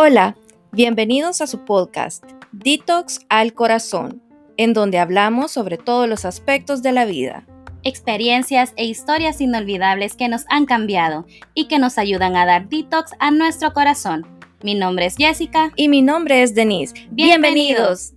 Hola, bienvenidos a su podcast Detox al Corazón, en donde hablamos sobre todos los aspectos de la vida. Experiencias e historias inolvidables que nos han cambiado y que nos ayudan a dar detox a nuestro corazón. Mi nombre es Jessica. Y mi nombre es Denise. Bienvenidos.